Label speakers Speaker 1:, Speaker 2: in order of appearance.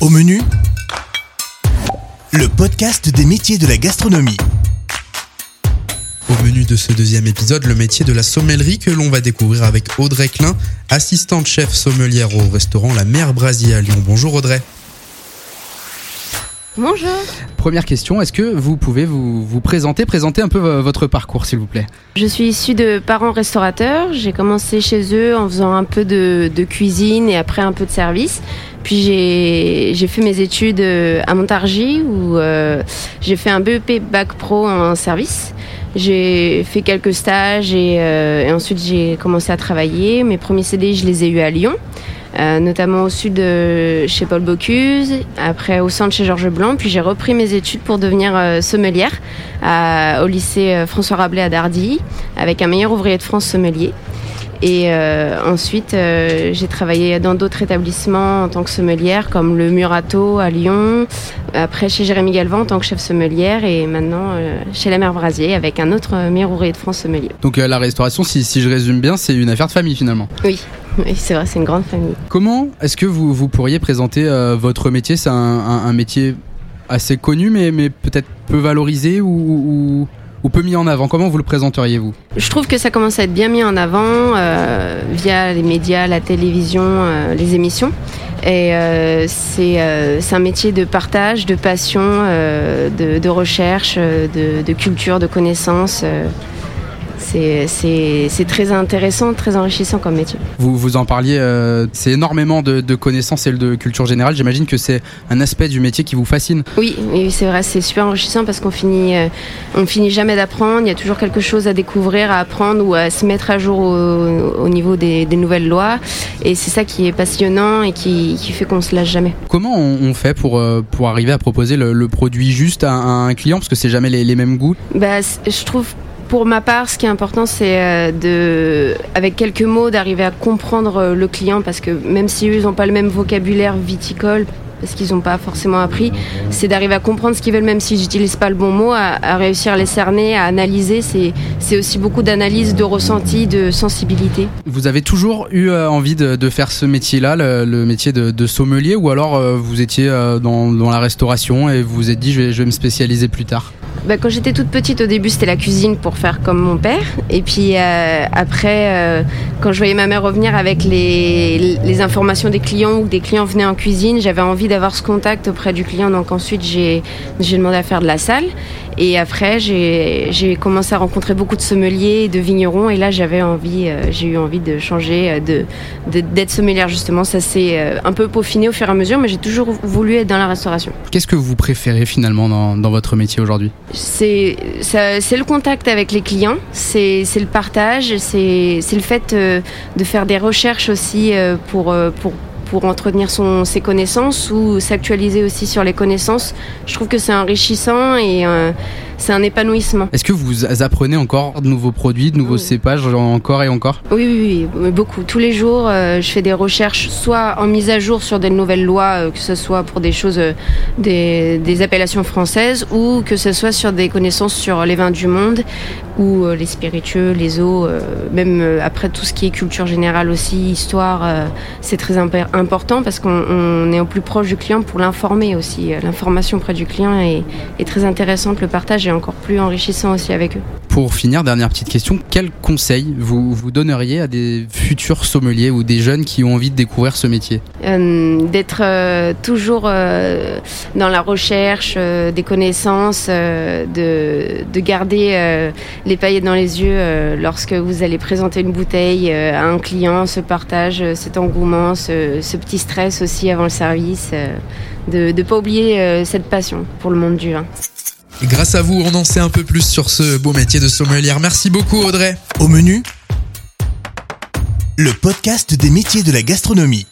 Speaker 1: Au menu, le podcast des métiers de la gastronomie.
Speaker 2: Au menu de ce deuxième épisode, le métier de la sommellerie que l'on va découvrir avec Audrey Klein, assistante chef sommelière au restaurant La Mer Brasier à Lyon. Bonjour Audrey.
Speaker 3: Bonjour.
Speaker 4: Première question, est-ce que vous pouvez vous, vous présenter, présenter un peu vo- votre parcours s'il vous plaît?
Speaker 3: Je suis issue de parents restaurateurs. J'ai commencé chez eux en faisant un peu de, de cuisine et après un peu de service. Puis j'ai fait mes études euh, à Montargis où euh, j'ai fait un BEP Bac Pro en service. J'ai fait quelques stages et, euh, ensuite j'ai commencé à travailler. Mes premiers CDI, je les ai eus à Lyon. Notamment au sud chez Paul Bocuse, après au centre chez Georges Blanc, puis j'ai repris mes études pour devenir sommelière au lycée François Rabelais à Dardilly, avec un meilleur ouvrier de France sommelier. Et euh, ensuite, euh, j'ai travaillé dans d'autres établissements en tant que sommelière, comme le Murato à Lyon, après chez Jérémy Galvan en tant que chef sommelière, et maintenant euh, chez la Mer Brasier avec un autre meilleur ouvrier de France sommelier.
Speaker 4: Donc la restauration, si, si je résume bien, c'est une affaire de famille finalement.
Speaker 3: Oui, oui c'est vrai, c'est une grande famille.
Speaker 4: Comment est-ce que vous, vous pourriez présenter votre métier? C'est un, un- un métier assez connu mais, mais peut-être peu valorisé ou, ou, ou peu mis en avant. Comment vous le présenteriez vous
Speaker 3: Je trouve que ça commence à être bien mis en avant euh, via les médias, la télévision, euh, les émissions. Et euh, c'est un métier de partage, de passion, de, recherche, de culture, de connaissances. C'est- très intéressant, très enrichissant comme métier.
Speaker 4: vous, vous en parliez, euh, c'est énormément de, de connaissances et de culture générale. J'imagine que c'est un aspect du métier qui vous fascine.
Speaker 3: Oui, oui c'est vrai, c'est super enrichissant parce qu'on finit, euh, on finit jamais d'apprendre. Il y a toujours quelque chose à découvrir, à apprendre ou à se mettre à jour au, au niveau des, des nouvelles lois. Et c'est ça qui est passionnant et qui, qui fait qu'on se lâche jamais.
Speaker 4: Comment on, fait pour, euh, pour arriver à proposer le, le produit juste à, un- à un client? Parce que c'est jamais les, les mêmes goûts.
Speaker 3: Bah, je trouve. Pour ma part, ce qui est important, c'est euh, de, avec quelques mots, d'arriver à comprendre euh, le client, parce que même si eux, ils n'ont pas le même vocabulaire viticole, parce qu'ils n'ont pas forcément appris, c'est d'arriver à comprendre ce qu'ils veulent, même si j'utilise pas le bon mot, à, réussir à les cerner, à analyser. C'est, aussi beaucoup d'analyse, de ressenti, de sensibilité.
Speaker 4: Vous avez toujours eu euh, envie de, faire ce métier-là, le, métier de, sommelier, ou alors vous étiez dans, la restauration et vous vous êtes dit je vais me spécialiser plus tard?
Speaker 3: Bah, quand j'étais toute petite, au début, c'était la cuisine pour faire comme mon père. Et puis euh, après, euh, quand je voyais ma mère revenir avec les, les informations des clients ou que des clients venaient en cuisine, j'avais envie d'avoir ce contact auprès du client. Donc ensuite, j'ai j'ai demandé à faire de la salle. Et après, j'ai commencé à rencontrer beaucoup de sommeliers et de vignerons. Et là, j'avais envie, euh, j'ai eu envie de changer, euh, de d'être sommelière justement. Ça s'est euh, un peu peaufiné au fur et à mesure, mais j'ai toujours voulu être dans la restauration.
Speaker 4: Qu'est-ce que vous préférez finalement dans, dans votre métier aujourd'hui?
Speaker 3: C'est le contact avec les clients, c'est le partage, c'est le fait de faire des recherches aussi pour, pour, pour entretenir son, ses connaissances ou s'actualiser aussi sur les connaissances. Je trouve que c'est enrichissant et euh, c'est un épanouissement.
Speaker 4: Est-ce que vous apprenez encore de nouveaux produits, de nouveaux
Speaker 3: Oui.
Speaker 4: cépages, encore et encore?
Speaker 3: Oui, oui, oui, beaucoup. Tous les jours, euh, je fais des recherches, soit en mise à jour sur des nouvelles lois, euh, que ce soit pour des choses, euh, des, des appellations françaises, ou que ce soit sur des connaissances sur les vins du monde, ou les spiritueux, les eaux, même après tout ce qui est culture générale aussi, histoire, c'est très important parce qu'on on est au plus proche du client pour l'informer aussi. L'information auprès du client est, est très intéressante, le partage encore plus enrichissant aussi avec eux.
Speaker 4: Pour finir, dernière petite question, quel conseil vous, vous donneriez à des futurs sommeliers ou des jeunes qui ont envie de découvrir ce métier?
Speaker 3: Euh, d'être euh, toujours euh, dans la recherche des connaissances, de, de garder les paillettes dans les yeux lorsque vous allez présenter une bouteille à un client, ce partage, cet engouement, ce, ce petit stress aussi avant le service, de ne pas oublier cette passion pour le monde du vin.
Speaker 2: Grâce à vous, on en sait un peu plus sur ce beau métier de sommelière. Merci beaucoup Audrey.
Speaker 1: Au menu, le podcast des métiers de la gastronomie.